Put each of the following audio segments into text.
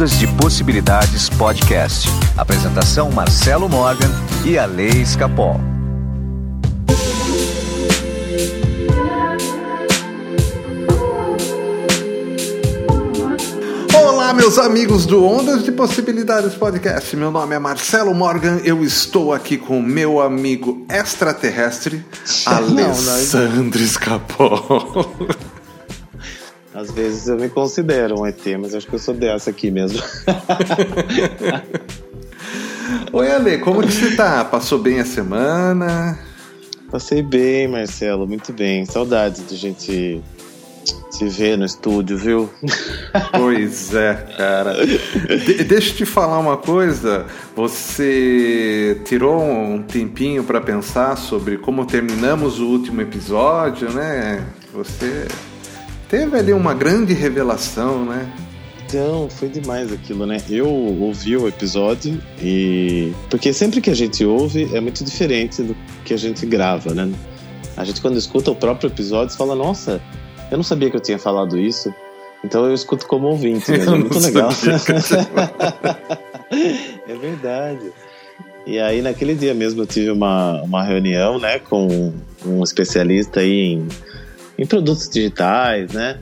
Ondas de Possibilidades Podcast. Apresentação Marcelo Morgan e a Lei Escapol. Olá, meus amigos do Ondas de Possibilidades Podcast. Meu nome é Marcelo Morgan. Eu estou aqui com meu amigo extraterrestre, Alessandro Escapol. Às vezes eu me considero um ET, mas acho que eu sou dessa aqui mesmo. Oi, Ale, como que você tá? Passou bem a semana? Passei bem, Marcelo, muito bem. Saudades de gente se ver no estúdio, viu? Pois é, cara. De deixa eu te falar uma coisa. Você tirou um tempinho para pensar sobre como terminamos o último episódio, né? Você teve ali uma grande revelação, né? Então, foi demais aquilo, né? Eu ouvi o episódio e. Porque sempre que a gente ouve é muito diferente do que a gente grava, né? A gente, quando escuta o próprio episódio, fala: Nossa, eu não sabia que eu tinha falado isso. Então eu escuto como ouvinte, né? É muito legal. é verdade. E aí, naquele dia mesmo, eu tive uma, uma reunião né, com um especialista aí em, em produtos digitais, né?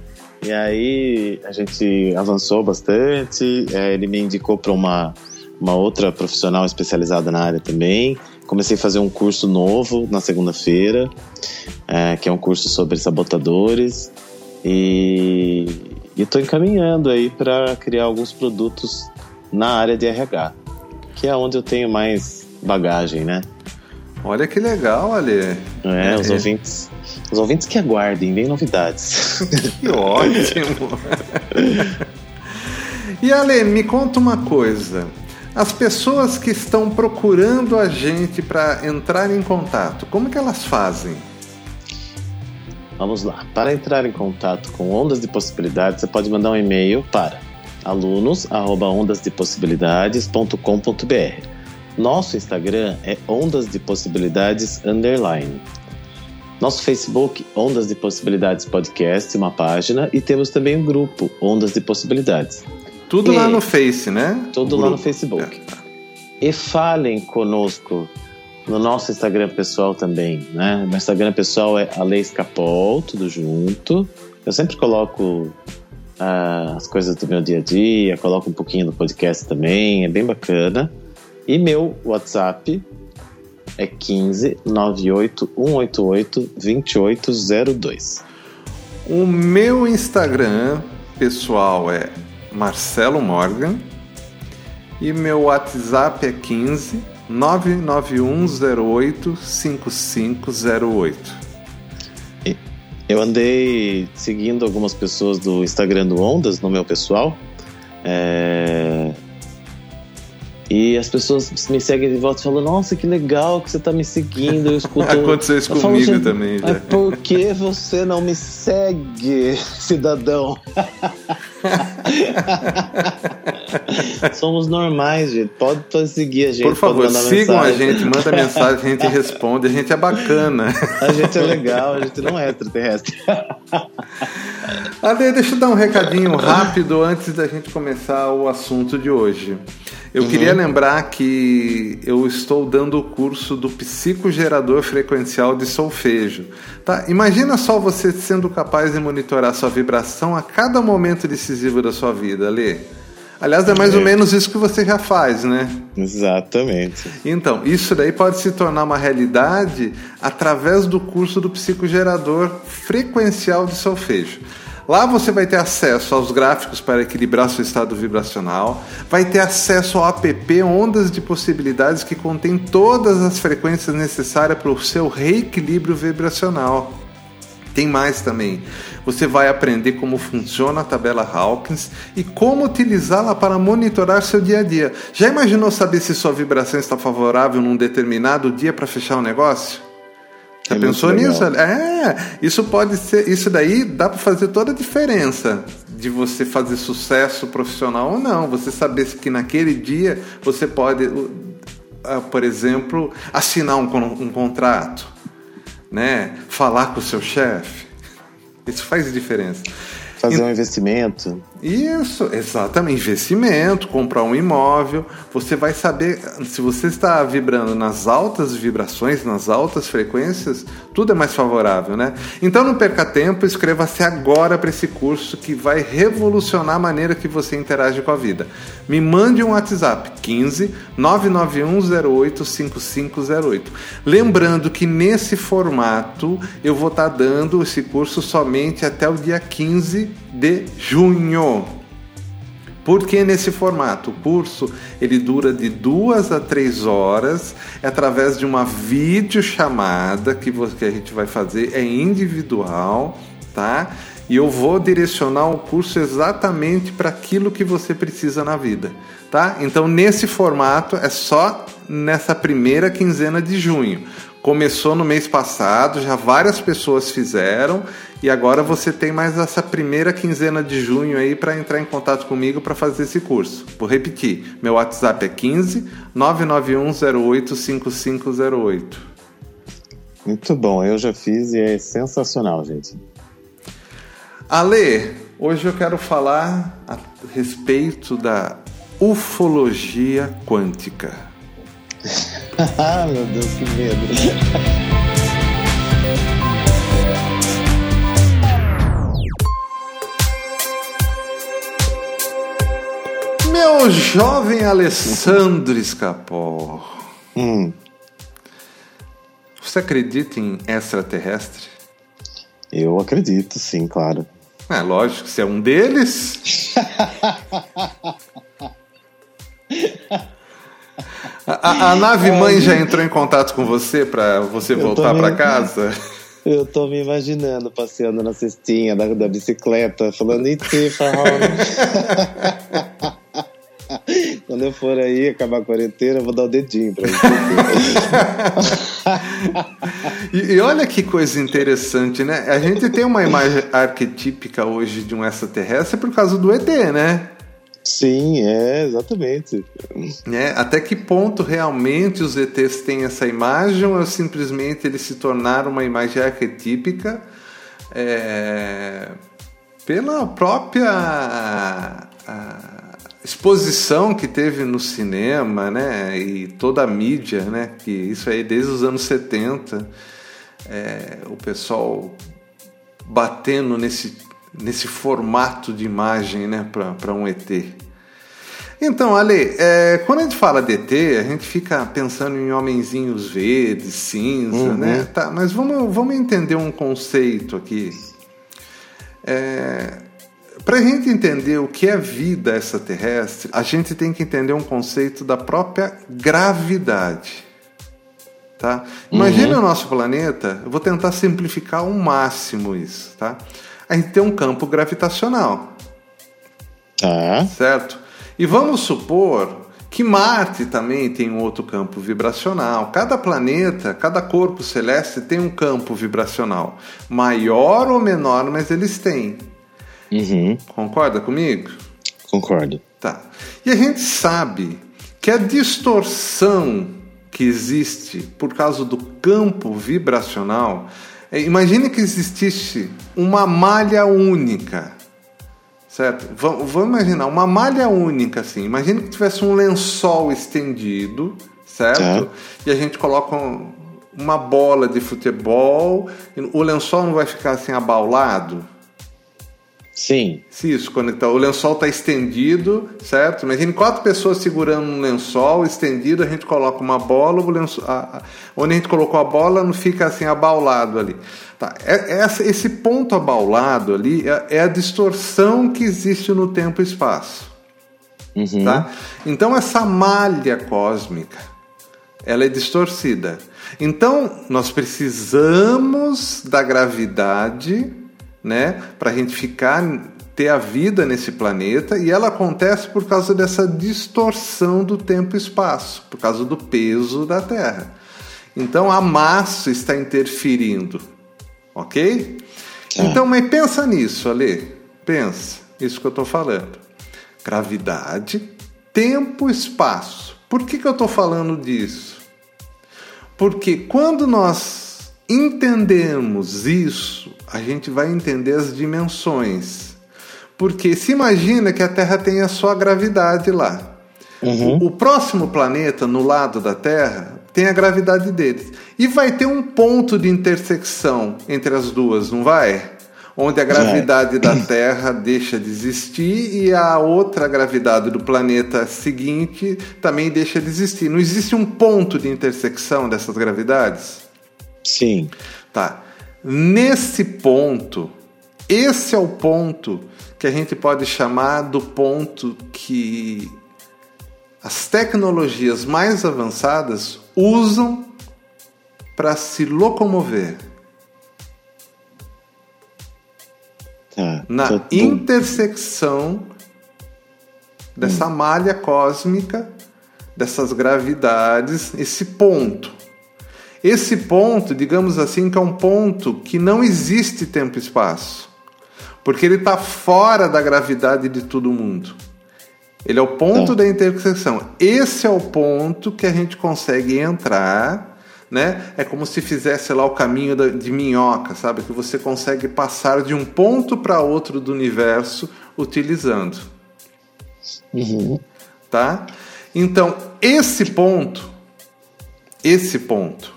E aí a gente avançou bastante. É, ele me indicou para uma, uma outra profissional especializada na área também. Comecei a fazer um curso novo na segunda-feira, é, que é um curso sobre sabotadores. E estou encaminhando aí para criar alguns produtos na área de RH, que é onde eu tenho mais bagagem, né? Olha que legal, Ale. É, é. os ouvintes. Os ouvintes que aguardem, vem novidades. que ótimo! e Ale, me conta uma coisa. As pessoas que estão procurando a gente para entrar em contato, como que elas fazem? Vamos lá. Para entrar em contato com Ondas de Possibilidades, você pode mandar um e-mail para alunos@ondasdepossibilidades.com.br. Nosso Instagram é Ondas de Possibilidades underline. Nosso Facebook, Ondas de Possibilidades Podcast, uma página, e temos também um grupo, Ondas de Possibilidades. Tudo e lá no Face, né? Tudo lá no Facebook. É. E falem conosco no nosso Instagram pessoal também, né? Meu Instagram pessoal é Aleiscapol, tudo junto. Eu sempre coloco uh, as coisas do meu dia a dia, coloco um pouquinho do podcast também, é bem bacana. E meu WhatsApp é 15 98 188 2802. O meu Instagram pessoal é Marcelo Morgan e meu WhatsApp é 15 991085508. Eu andei seguindo algumas pessoas do Instagram do Ondas no meu pessoal. É... E as pessoas me seguem de volta e falam: Nossa, que legal que você está me seguindo. Eu escuto. Aconteceu isso eu comigo falo, também. Já. Por que você não me segue, cidadão? Somos normais, gente. Pode, seguir a gente. Por favor, sigam mensagem. a gente, manda mensagem, a gente responde. A gente é bacana. A gente é legal, a gente não é extraterrestre. Ade, deixa eu dar um recadinho rápido antes da gente começar o assunto de hoje. Eu uhum. queria lembrar que eu estou dando o curso do psicogerador frequencial de solfejo. Tá? Imagina só você sendo capaz de monitorar sua vibração a cada momento decisivo da sua vida, Lê. Aliás, é mais é. ou menos isso que você já faz, né? Exatamente. Então, isso daí pode se tornar uma realidade através do curso do psicogerador frequencial de solfejo. Lá você vai ter acesso aos gráficos para equilibrar seu estado vibracional, vai ter acesso ao app Ondas de Possibilidades que contém todas as frequências necessárias para o seu reequilíbrio vibracional. Tem mais também. Você vai aprender como funciona a tabela Hawkins e como utilizá-la para monitorar seu dia a dia. Já imaginou saber se sua vibração está favorável num determinado dia para fechar o um negócio? Já é pensou nisso? É, isso pode ser, isso daí dá para fazer toda a diferença de você fazer sucesso profissional ou não. Você saber que naquele dia você pode, uh, por exemplo, assinar um, um contrato, né? Falar com o seu chefe. Isso faz diferença. Fazer um investimento. Isso, exatamente. Investimento, comprar um imóvel. Você vai saber se você está vibrando nas altas vibrações, nas altas frequências, tudo é mais favorável, né? Então não perca tempo, inscreva-se agora para esse curso que vai revolucionar a maneira que você interage com a vida. Me mande um WhatsApp 15 99108 5508. Lembrando que nesse formato eu vou estar dando esse curso somente até o dia 15 de junho. Por que nesse formato? O curso ele dura de duas a três horas, é através de uma videochamada que, que a gente vai fazer, é individual, tá? E eu vou direcionar o curso exatamente para aquilo que você precisa na vida, tá? Então nesse formato é só nessa primeira quinzena de junho. Começou no mês passado, já várias pessoas fizeram e agora você tem mais essa primeira quinzena de junho aí para entrar em contato comigo para fazer esse curso. Vou repetir, meu WhatsApp é 15 99108 5508. Muito bom, eu já fiz e é sensacional, gente. Ale, hoje eu quero falar a respeito da ufologia quântica. ah, meu Deus, que medo. Meu jovem Alessandro Escapol. Hum. Você acredita em extraterrestre? Eu acredito, sim, claro. É lógico, você é um deles. A, a, nave mãe já entrou em contato com você para você voltar para casa? Eu tô me imaginando passeando na cestinha da, da bicicleta, falando em ti, Quando eu for aí acabar a quarentena, eu vou dar o dedinho pra você. e, e olha que coisa interessante, né? A gente tem uma imagem arquetípica hoje de um extraterrestre por causa do ET, né? Sim, é, exatamente. É, até que ponto realmente os ETs têm essa imagem ou simplesmente eles se tornaram uma imagem arquetípica é, pela própria exposição que teve no cinema, né, e toda a mídia, né, que isso aí desde os anos 70, é, o pessoal batendo nesse nesse formato de imagem né, para um ET. Então, Ale, é, quando a gente fala de ET, a gente fica pensando em homenzinhos verdes, cinza, uhum. né? Tá, mas vamos, vamos entender um conceito aqui. É, para a gente entender o que é vida extraterrestre, a gente tem que entender um conceito da própria gravidade. Tá? Imagine uhum. o nosso planeta, eu vou tentar simplificar ao máximo isso. Tá? A gente tem um campo gravitacional. Tá. Certo? E vamos supor que Marte também tem um outro campo vibracional. Cada planeta, cada corpo celeste tem um campo vibracional. Maior ou menor, mas eles têm. Uhum. Concorda comigo? Concordo. Tá. E a gente sabe que a distorção que existe por causa do campo vibracional imagine que existisse uma malha única, certo? Vamos, imaginar uma malha única assim. Imagine que tivesse um lençol estendido, certo? É. E a gente coloca um, uma bola de futebol. O lençol não vai ficar assim abaulado? Sim. Isso, quando tá, o lençol está estendido, certo? Imagine quatro pessoas segurando um lençol estendido, a gente coloca uma bola, o lençol, a, a, onde a gente colocou a bola não fica assim abaulado ali. Tá. É, é, esse ponto abaulado ali é, é, a distorção que existe no tempo e espaço. Uhum. Tá? Então essa malha cósmica, ela é distorcida. Então nós precisamos da gravidade né? Para a gente ficar ter a vida nesse planeta e ela acontece por causa dessa distorção do tempo e espaço, por causa do peso da Terra. Então a massa está interferindo, ok? É. Então, mas pensa nisso, Ale. Pensa, isso que eu estou falando. Gravidade, tempo, espaço. Por que, que eu estou falando disso? Porque quando nós entendemos isso, a gente vai entender as dimensões. Porque se imagina que a Terra tem a sua gravidade lá. Uhum. O, o próximo planeta, no lado da Terra, tem a gravidade deles. E vai ter um ponto de intersecção entre as duas, não vai? Onde a gravidade é. da Terra deixa de existir e a outra gravidade do planeta seguinte também deixa de existir. Não existe um ponto de intersecção dessas gravidades? Sim. Tá. Nesse ponto, esse é o ponto que a gente pode chamar do ponto que as tecnologias mais avançadas usam para se locomover. Tá, na intersecção dessa hum. malha cósmica, dessas gravidades, esse ponto. Esse ponto, digamos assim, que é um ponto que não existe tempo e espaço, porque ele está fora da gravidade de todo mundo. Ele é o ponto tá. da intersecção. Esse é o ponto que a gente consegue entrar, né? É como se fizesse lá o caminho de minhoca, sabe? Que você consegue passar de um ponto para outro do universo utilizando. Uhum. Tá? Então, esse ponto, esse ponto,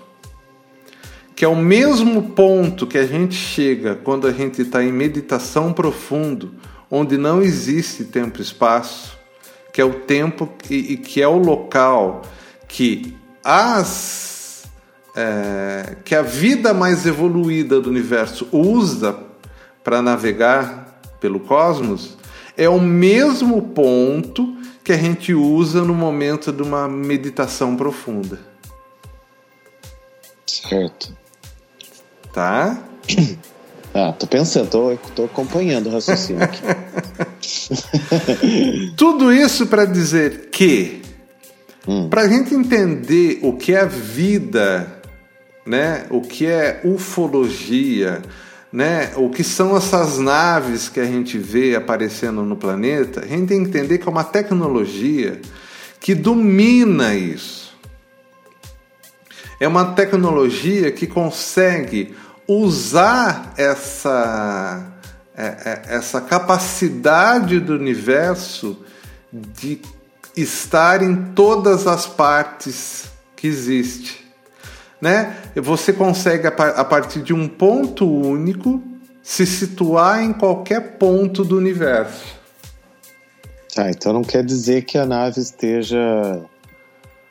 que é o mesmo ponto que a gente chega quando a gente está em meditação profundo, onde não existe tempo e espaço, que é o tempo e, e que é o local que as é, que a vida mais evoluída do universo usa para navegar pelo cosmos é o mesmo ponto que a gente usa no momento de uma meditação profunda. Certo. Tá? Ah, tô pensando, tô, tô acompanhando o raciocínio aqui. Tudo isso para dizer que, hum. para a gente entender o que é vida, né, o que é ufologia, né, o que são essas naves que a gente vê aparecendo no planeta, a gente tem que entender que é uma tecnologia que domina isso. É uma tecnologia que consegue usar essa é, é, essa capacidade do universo de estar em todas as partes que existe. Né? Você consegue, a partir de um ponto único, se situar em qualquer ponto do universo. Ah, então não quer dizer que a nave esteja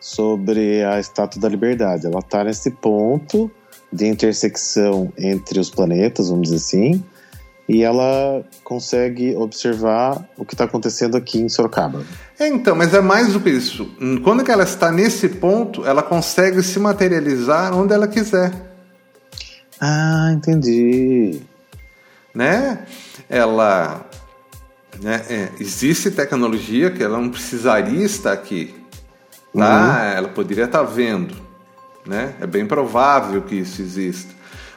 sobre a Estátua da Liberdade. Ela está nesse ponto de intersecção entre os planetas, vamos dizer assim, e ela consegue observar o que está acontecendo aqui em Sorocaba. É, então, mas é mais do que isso. Quando que ela está nesse ponto, ela consegue se materializar onde ela quiser. Ah, entendi. Né? Ela. Né, é, existe tecnologia que ela não precisaria estar aqui. Tá? Uhum. Ela poderia estar vendo. Né? É bem provável que isso exista.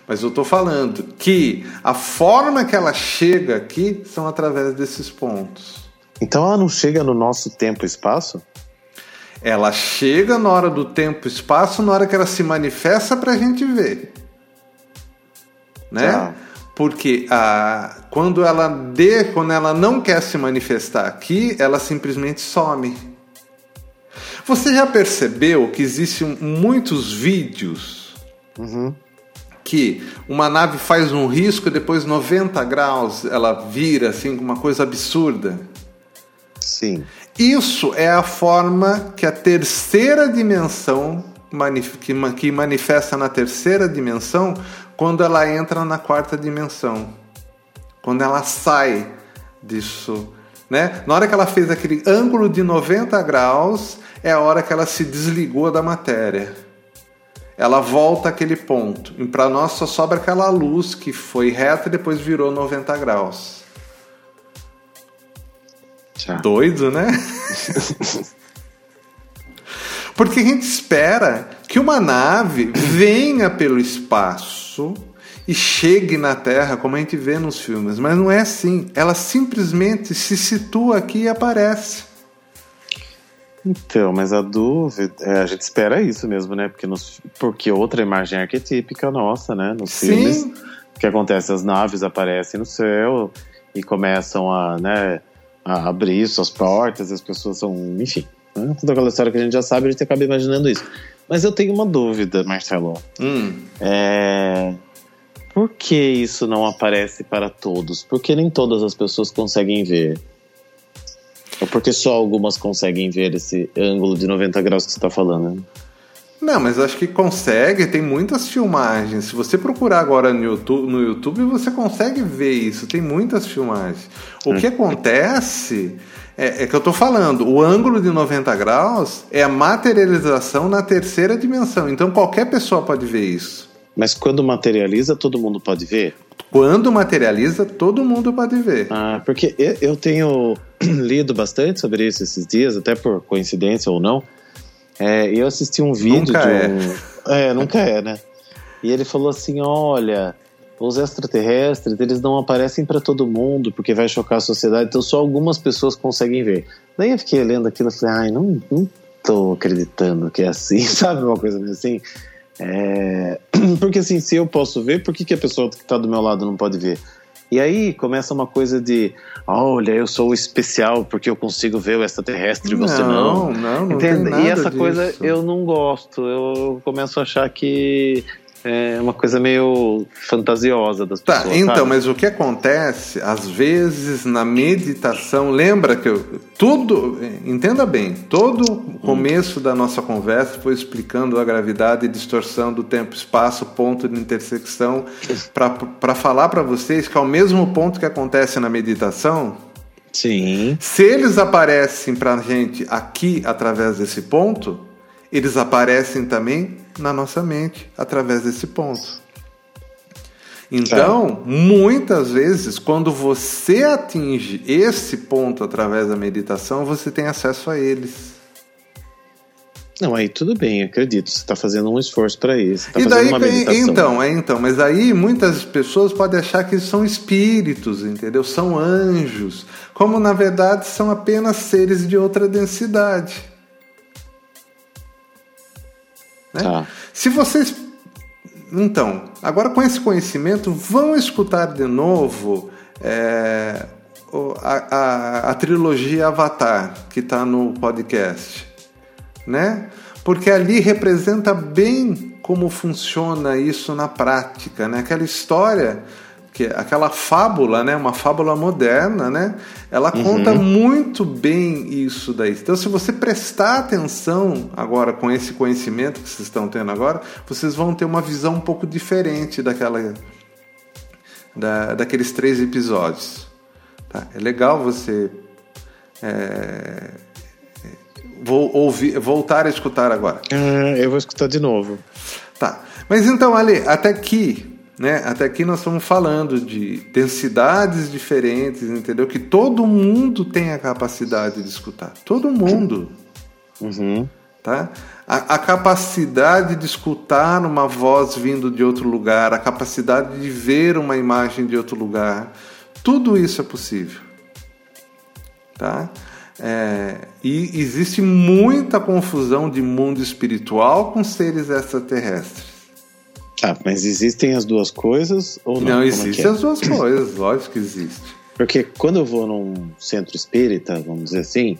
Mas eu estou falando que a forma que ela chega aqui são através desses pontos. Então ela não chega no nosso tempo e espaço? Ela chega na hora do tempo e espaço, na hora que ela se manifesta para a gente ver. Né? Tá. Porque a, quando ela dê, quando ela não quer se manifestar aqui, ela simplesmente some. Você já percebeu que existem muitos vídeos uhum que uma nave faz um risco e depois 90 graus ela vira assim uma coisa absurda. Sim. Isso é a forma que a terceira dimensão que manifesta na terceira dimensão quando ela entra na quarta dimensão. Quando ela sai disso, né? Na hora que ela fez aquele ângulo de 90 graus, é a hora que ela se desligou da matéria ela volta àquele ponto. E para nós só sobra aquela luz que foi reta e depois virou 90 graus. Tchau. Doido, né? Porque a gente espera que uma nave venha pelo espaço e chegue na Terra, como a gente vê nos filmes, mas não é assim. Ela simplesmente se situa aqui e aparece. Então, mas a dúvida, é, a gente espera isso mesmo, né? Porque, nos, porque outra imagem arquetípica nossa, né? Nos Sim. filmes, o que acontece? As naves aparecem no céu e começam a, né, a abrir suas portas, as pessoas são, enfim, né? toda aquela história que a gente já sabe, a gente acaba imaginando isso. Mas eu tenho uma dúvida, Marcelo. Hum. É... Por que isso não aparece para todos? Por que nem todas as pessoas conseguem ver? Ou porque só algumas conseguem ver esse ângulo de 90 graus que você está falando? Né? Não, mas acho que consegue, tem muitas filmagens. Se você procurar agora no YouTube, no YouTube você consegue ver isso, tem muitas filmagens. O que acontece é, é que eu estou falando, o ângulo de 90 graus é a materialização na terceira dimensão. Então qualquer pessoa pode ver isso. Mas quando materializa, todo mundo pode ver? Quando materializa, todo mundo pode ver. Ah, porque eu tenho lido bastante sobre isso esses dias, até por coincidência ou não. É, eu assisti um vídeo nunca de um. É. é, nunca é, né? E ele falou assim: olha, os extraterrestres eles não aparecem para todo mundo porque vai chocar a sociedade, então só algumas pessoas conseguem ver. Daí eu fiquei lendo aquilo e falei: ai, não, não tô acreditando que é assim, sabe? Uma coisa assim. É... Porque assim, se eu posso ver, por que, que a pessoa que está do meu lado não pode ver? E aí começa uma coisa de, olha, eu sou especial porque eu consigo ver o extraterrestre e você não. não. Não, não E essa disso. coisa eu não gosto. Eu começo a achar que é uma coisa meio fantasiosa das Tá, pessoas. então, sabe? mas o que acontece, às vezes, na meditação, lembra que eu, tudo, entenda bem, todo o começo da nossa conversa foi explicando a gravidade e distorção do tempo-espaço, ponto de intersecção, para falar para vocês que ao mesmo ponto que acontece na meditação, Sim. se eles aparecem para a gente aqui através desse ponto, eles aparecem também na nossa mente através desse ponto. Então, muitas vezes, quando você atinge esse ponto através da meditação, você tem acesso a eles. Não, aí tudo bem, acredito. Você está fazendo um esforço para isso. Tá e daí, então, é então, mas aí muitas pessoas podem achar que são espíritos, entendeu? São anjos, como na verdade são apenas seres de outra densidade. Né? Tá. Se vocês. Então, agora com esse conhecimento, vão escutar de novo é, a, a- a trilogia Avatar, que está no podcast. Né? Porque ali representa bem como funciona isso na prática. Né? Aquela história, que, aquela fábula, né? uma fábula moderna, né? ela conta muito bem isso daí. Então, se você prestar atenção agora com esse conhecimento que vocês estão tendo agora, vocês vão ter uma visão um pouco diferente daquela, da, daqueles três episódios. Tá? É legal você é, vou ouvir, voltar a escutar agora. Ah, eu vou escutar de novo. Tá. Mas então, Ale, até aqui, né? Até aqui nós estamos falando de densidades diferentes, entendeu? Que todo mundo tem a capacidade de escutar. Todo mundo. Uhum. Tá? A, a capacidade de escutar uma voz vindo de outro lugar, a capacidade de ver uma imagem de outro lugar, tudo isso é possível. Tá? É, e existe muita confusão de mundo espiritual com seres extraterrestres. Tá, mas existem as duas coisas ou não? Não, é existem é? as duas coisas, lógico que existe. Porque quando eu vou num centro espírita, vamos dizer assim,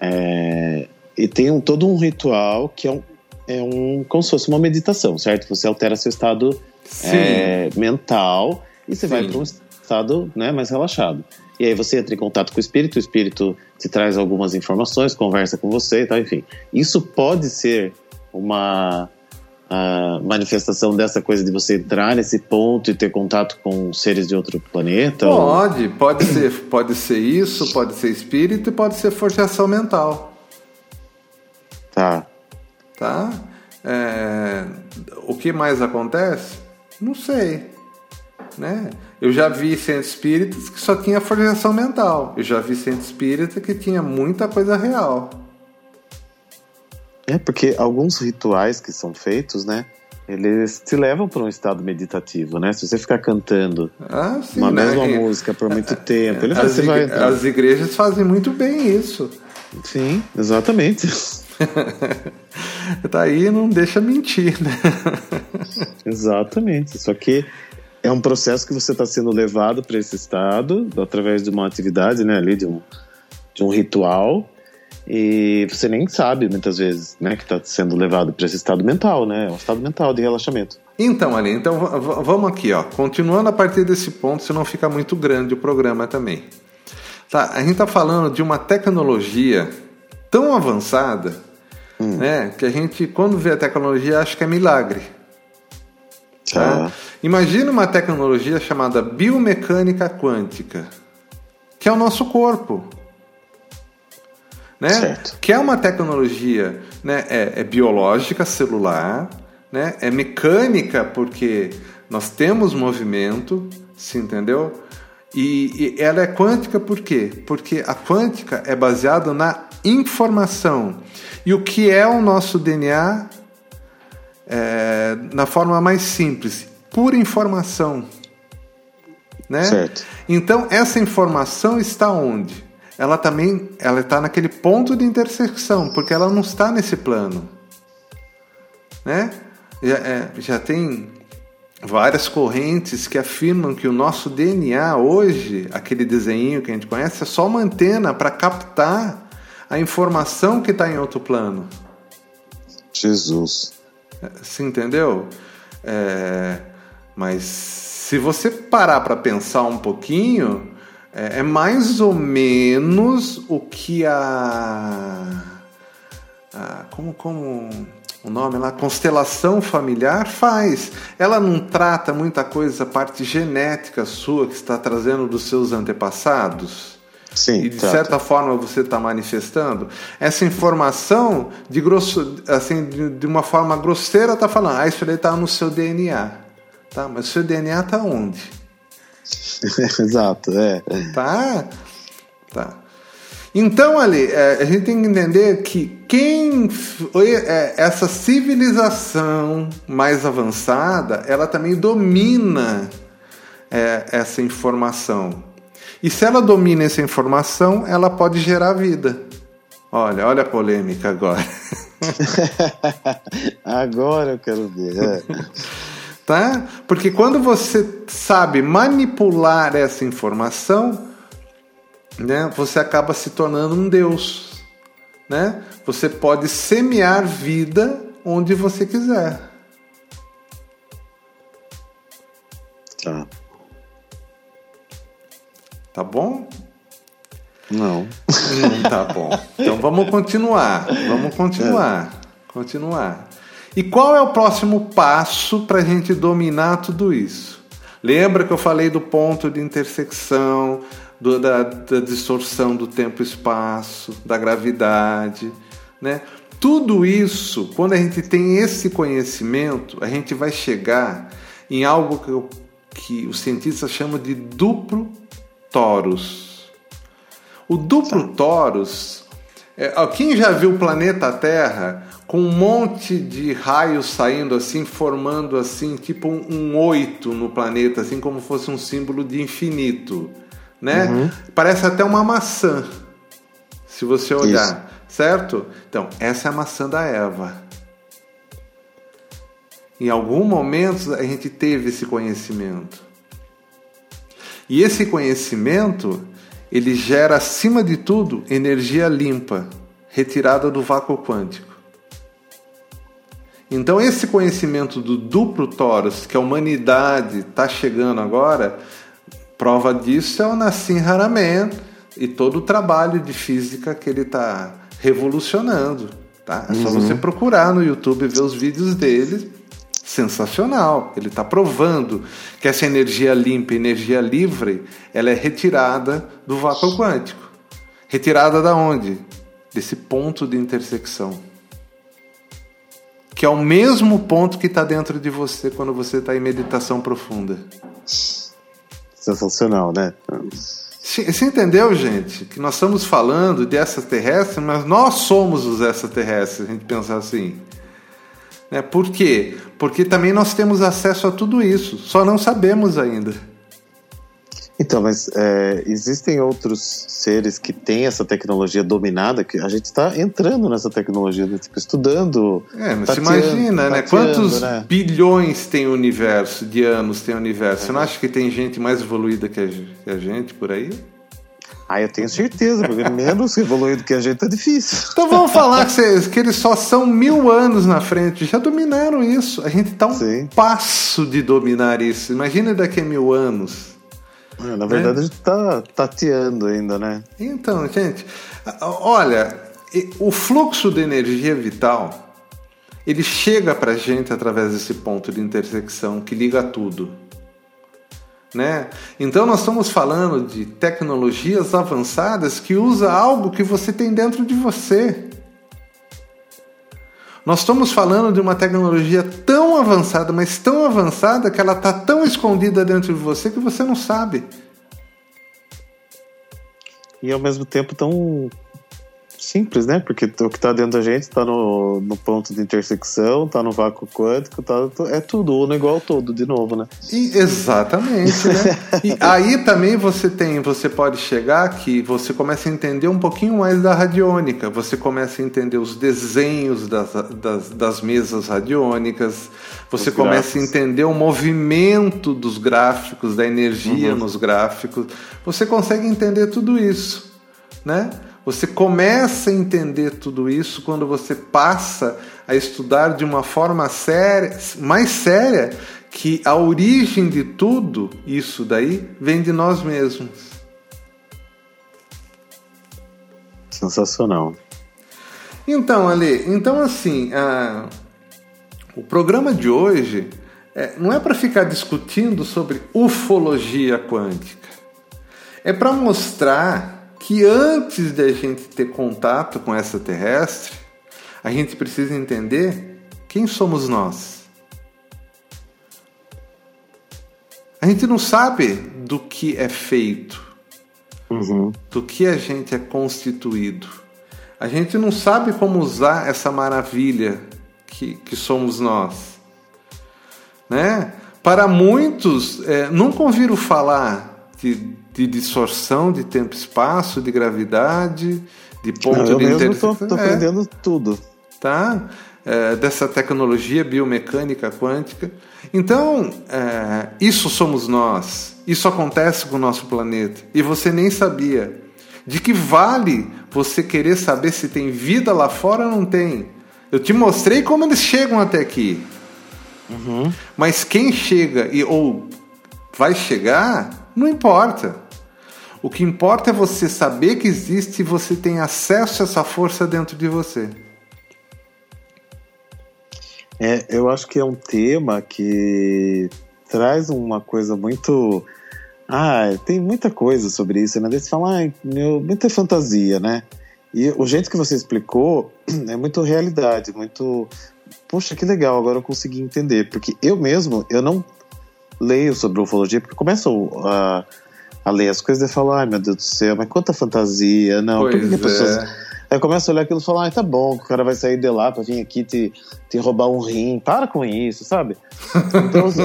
é, e tem um, todo um ritual que é um, é um como se fosse uma meditação, certo? Você altera seu estado é, mental e você vai Sim. para um estado né, mais relaxado. E aí você entra em contato com o espírito, o espírito te traz algumas informações, conversa com você e tal, enfim. Isso pode ser uma ah, manifestação dessa coisa de você entrar nesse ponto e ter contato com seres de outro planeta? ou- Pode, pode ser, pode ser isso, pode ser espírito e pode ser forçação mental. Tá. tá? É, o que mais acontece? Não sei. Né? Eu já vi centros espíritas que só tinha forjação mental. Eu já vi centro espírita que tinha muita coisa real. É, porque alguns rituais que são feitos, né? Eles te levam para um estado meditativo, né? Se você ficar cantando Ah, sim, uma né? mesma E- música por muito tempo, ele As, vai igre- as igrejas fazem muito bem isso. Sim, exatamente. Tá aí, não deixa mentir, né? exatamente. Só que é um processo que você está sendo levado para esse estado através de uma atividade, né, ali de um, de um ritual e você nem sabe muitas vezes, né, que está sendo levado para esse estado mental, né, é um estado mental de relaxamento. Então, ali, então vamos aqui, ó, continuando a partir desse ponto, senão fica muito grande o programa também. Tá, a gente está falando de uma tecnologia tão avançada, hum. né, que a gente quando vê a tecnologia acha que é milagre. Tá? Ah. Imagina uma tecnologia chamada biomecânica quântica, que é o nosso corpo. Né? Certo. Que é uma tecnologia né? é, é biológica, celular, né? é mecânica, porque nós temos movimento, se entendeu? E, e, ela é quântica por quê? Porque a quântica é baseada na informação. E o que é o nosso DNA é, na forma mais simples, pura informação. Né? Certo. Então essa informação está onde? Ela também ela está naquele ponto de intersecção, porque ela não está nesse plano. Né? Já, é, já tem várias correntes que afirmam que o nosso DNA hoje, aquele desenho que a gente conhece, é só uma antena para captar a informação que está em outro plano. Jesus. Você entendeu? É, mas se você parar para pensar um pouquinho, é, é, mais ou menos o que a, a como como o nome lá, constelação familiar faz. Ela não trata muita coisa, a parte genética sua que está trazendo dos seus antepassados. Sim, e de trata. certa forma você está manifestando essa informação de grosso, assim, de, uma forma grosseira está falando, ah, isso aí está no seu DNA, tá? Mas o seu DNA está onde? Exato, é. Tá, tá. Então, ali, é, a gente tem que entender que quem é, essa civilização mais avançada, ela também domina é, essa informação. E se ela domina essa informação, ela pode gerar vida. Olha, olha a polêmica agora. agora eu quero ver. É. tá? Porque quando você sabe manipular essa informação, né, você acaba se tornando um Deus. Né? Você pode semear vida onde você quiser. Tá. Tá bom? Não. Não tá bom. Então vamos continuar. Vamos continuar. É. Continuar. E qual é o próximo passo para a gente dominar tudo isso? Lembra que eu falei do ponto de intersecção, do, da, da distorção do tempo e espaço, da gravidade, né? Tudo isso, quando a gente tem esse conhecimento, a gente vai chegar em algo que, eu, que os cientistas chamam de duplo torus. O duplo torus, é, quem já viu o planeta Terra com um monte de raios saindo assim, formando assim, tipo um, um oito no planeta, assim como fosse um símbolo de infinito né? Uhum. Parece até uma maçã, se você olhar, Isso. certo? Então, essa é a maçã da Eva. Em algum momento a gente teve esse conhecimento. E esse conhecimento, ele gera acima de tudo energia limpa, retirada do vácuo quântico. Então esse conhecimento do duplo torus que a humanidade está chegando agora, Prova disso é o Nassim Haramein e todo o trabalho de física que ele está revolucionando. Tá? É só uhum. você procurar no YouTube e ver os vídeos dele. Sensacional. Ele está provando que essa energia limpa, energia livre, ela é retirada do vácuo quântico. Retirada da onde? Desse ponto de intersecção. Que é o mesmo ponto que está dentro de você quando você está em meditação profunda. Sensacional, né? Você entendeu, gente? Que nós estamos falando de extraterrestres, mas nós somos os extraterrestres, a gente pensar assim. Né? Por quê? Porque também nós temos acesso a tudo isso, só não sabemos ainda. Então, mas é, existem outros seres que têm essa tecnologia dominada, que a gente está entrando nessa tecnologia, né? tipo, estudando. É, mas tateando, imagina, né? Quantos né? bilhões tem o universo, de anos tem o universo? É. Você não acha que tem gente mais evoluída que a, que a gente por aí? Ah, eu tenho certeza, porque menos evoluído que a gente é difícil. Então vamos falar que, cês, que, eles só são mil anos na frente, já dominaram isso. A gente está um Sim. passo de dominar isso. Imagina daqui a mil anos. É, na verdade, né? a gente está tateando ainda, né? Então, gente, olha, o fluxo de energia vital ele chega para a gente através desse ponto de intersecção que liga tudo. Né? Então nós estamos falando de tecnologias avançadas que usa algo que você tem dentro de você. Nós estamos falando de uma tecnologia tão avançada, mas tão avançada que ela está tão escondida dentro de você que você não sabe. E ao mesmo tempo tão simples, né? Porque o que está dentro da gente está no, no ponto de intersecção, está no vácuo quântico, tá, é tudo, ou no igual todo, de novo, né? E, exatamente, né? e aí também você tem, você pode chegar que você começa a entender um pouquinho mais da radiônica, você começa a entender os desenhos das, das, das mesas radiônicas, você começa a entender o movimento dos gráficos, da energia uhum. nos gráficos, você consegue entender tudo isso, né? Você começa a entender tudo isso quando você passa a estudar de uma forma séria, mais séria, que a origem de tudo isso daí vem de nós mesmos. Sensacional. Então, Ale, então assim, a, o programa de hoje é, não é para ficar discutindo sobre ufologia quântica. É para mostrar que antes da gente ter contato com essa terrestre, a gente precisa entender quem somos nós. A gente não sabe do que é feito, uhum. do que a gente é constituído. A gente não sabe como usar essa maravilha que, que somos nós. Né? Para muitos, é, nunca ouviram falar de de distorção de tempo e espaço, de gravidade, de ponto Não, eu de intersecção. Estou é, aprendendo tudo. Tá? É, dessa tecnologia biomecânica quântica. Então, é, isso somos nós. Isso acontece com o nosso planeta. E você nem sabia. De que vale você querer saber se tem vida lá fora ou não tem? Eu te mostrei como eles chegam até aqui. Uhum. Mas quem chega e ou vai chegar, não importa. O que importa é você saber que existe e você tem acesso a essa força dentro de você. É, eu acho que é um tema que traz uma coisa muito. Ah, tem muita coisa sobre isso, né? Você fala, ah, meu, muita fantasia, né? E o jeito que você explicou é muito realidade, muito. Poxa, que legal, agora eu consegui entender. Porque eu mesmo, eu não leio sobre ufologia, porque começa a. Uh, a ler as coisas e falar, ai meu Deus do céu, mas quanta fantasia, não, pois por que, que pessoas. É. Aí começa a olhar aquilo e falar, ai tá bom, o cara vai sair de lá pra vir aqui te, te roubar um rim, para com isso, sabe? Então,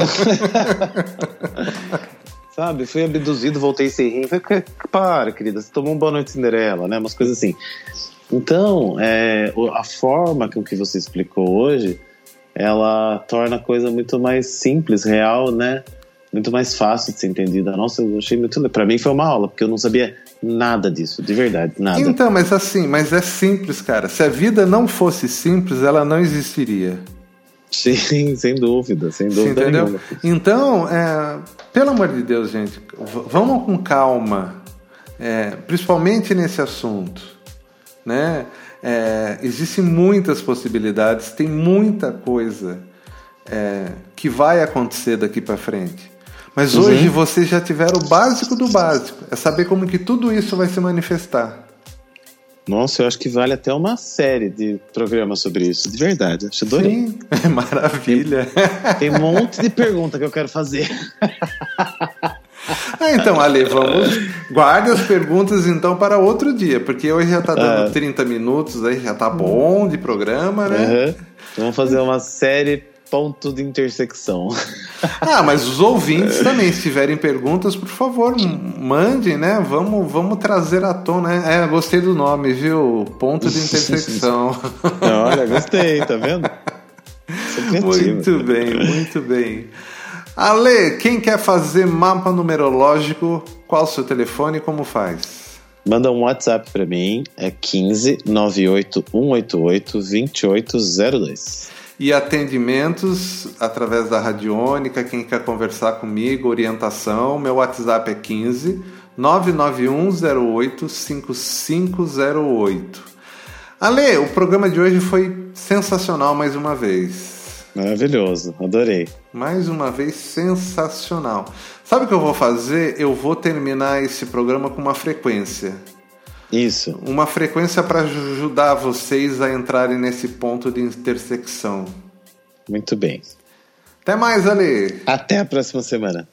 sabe, fui abduzido, voltei sem rim, falei, para, querida, você tomou um boa noite Cinderela, né? Umas coisas assim. Então, é, a forma com que você explicou hoje, ela torna a coisa muito mais simples, real, né? Muito mais fácil de ser entendida. Nossa, eu achei muito. Para mim foi uma aula, porque eu não sabia nada disso, de verdade, nada. Então, mas assim, mas é simples, cara. Se a vida não fosse simples, ela não existiria. Sim, sem dúvida, sem dúvida entendeu? Nenhuma. Então, é, pelo amor de Deus, gente, vamos com calma, é, principalmente nesse assunto, né? É, existem muitas possibilidades, tem muita coisa é, que vai acontecer daqui para frente. Mas uhum. hoje vocês já tiveram o básico do básico. É saber como que tudo isso vai se manifestar. Nossa, eu acho que vale até uma série de programas sobre isso, de verdade. Acho adorei. Sim, é maravilha. Tem, tem um monte de pergunta que eu quero fazer. Ah, então, Ale, vamos. Guarde as perguntas então para outro dia, porque hoje já está dando 30 ah. minutos, aí já tá bom de programa, né? Uhum. Vamos fazer uma série ponto de intersecção. Ah, mas os ouvintes também, se tiverem perguntas, por favor, mandem, né? Vamos, vamos trazer à tona. Né? É, gostei do nome, viu? Ponto de intersecção. Olha, gostei, tá vendo? Muito bem, muito bem. Ale, quem quer fazer mapa numerológico, qual o seu telefone e como faz? Manda um WhatsApp para mim, é 15 98 188 2802 e atendimentos através da radiônica. Quem quer conversar comigo, orientação, meu WhatsApp é 15 99108 5508. Ale, o programa de hoje foi sensacional mais uma vez. Maravilhoso, adorei. Mais uma vez sensacional. Sabe o que eu vou fazer? Eu vou terminar esse programa com uma frequência. Isso. Uma frequência para ajudar vocês a entrarem nesse ponto de intersecção. Muito bem. Até mais, Ale. Até a próxima semana.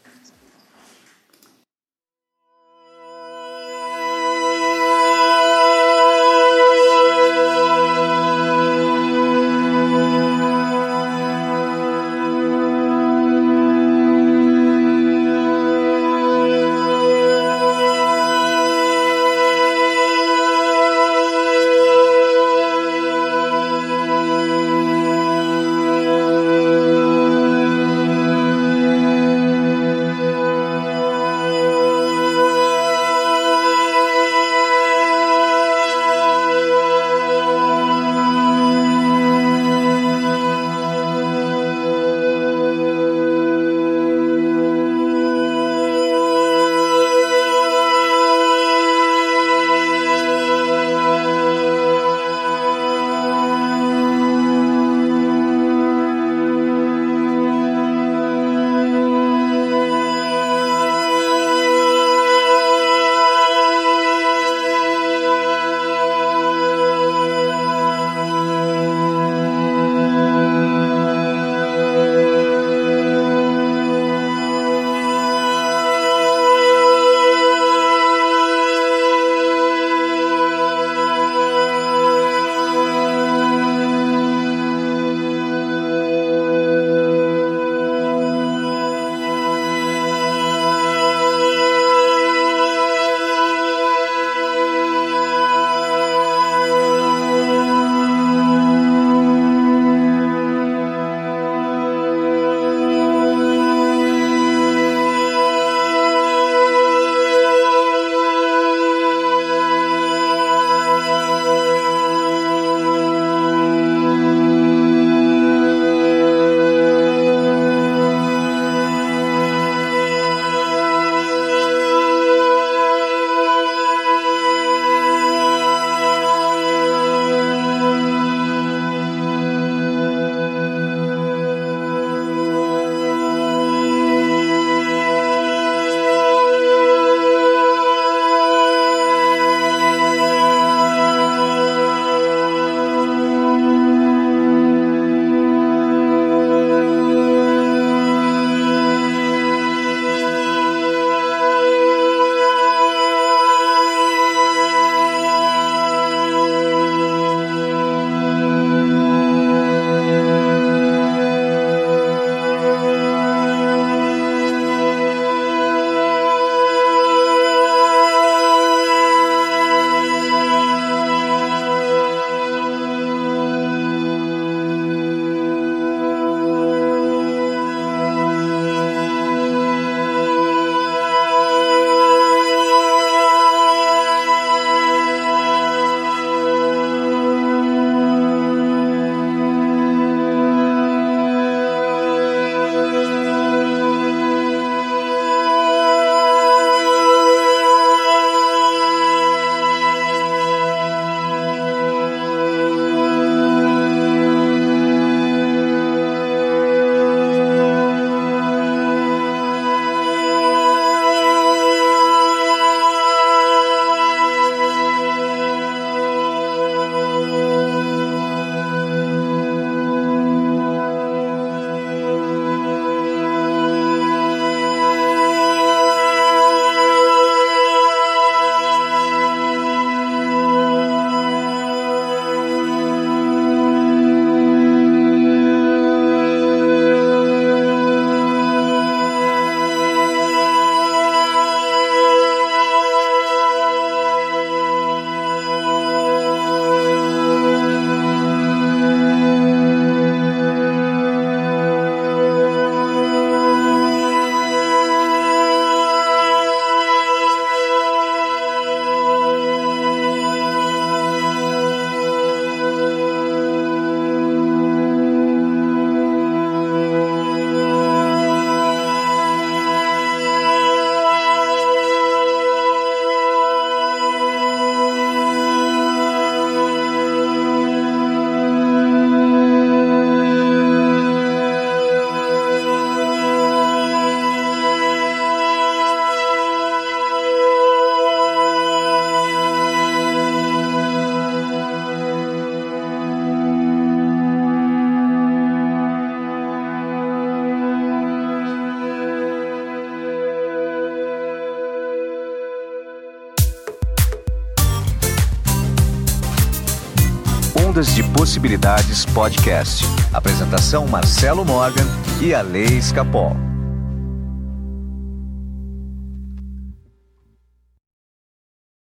Possibilidades Podcast. Apresentação Marcelo Morgan e a Lei.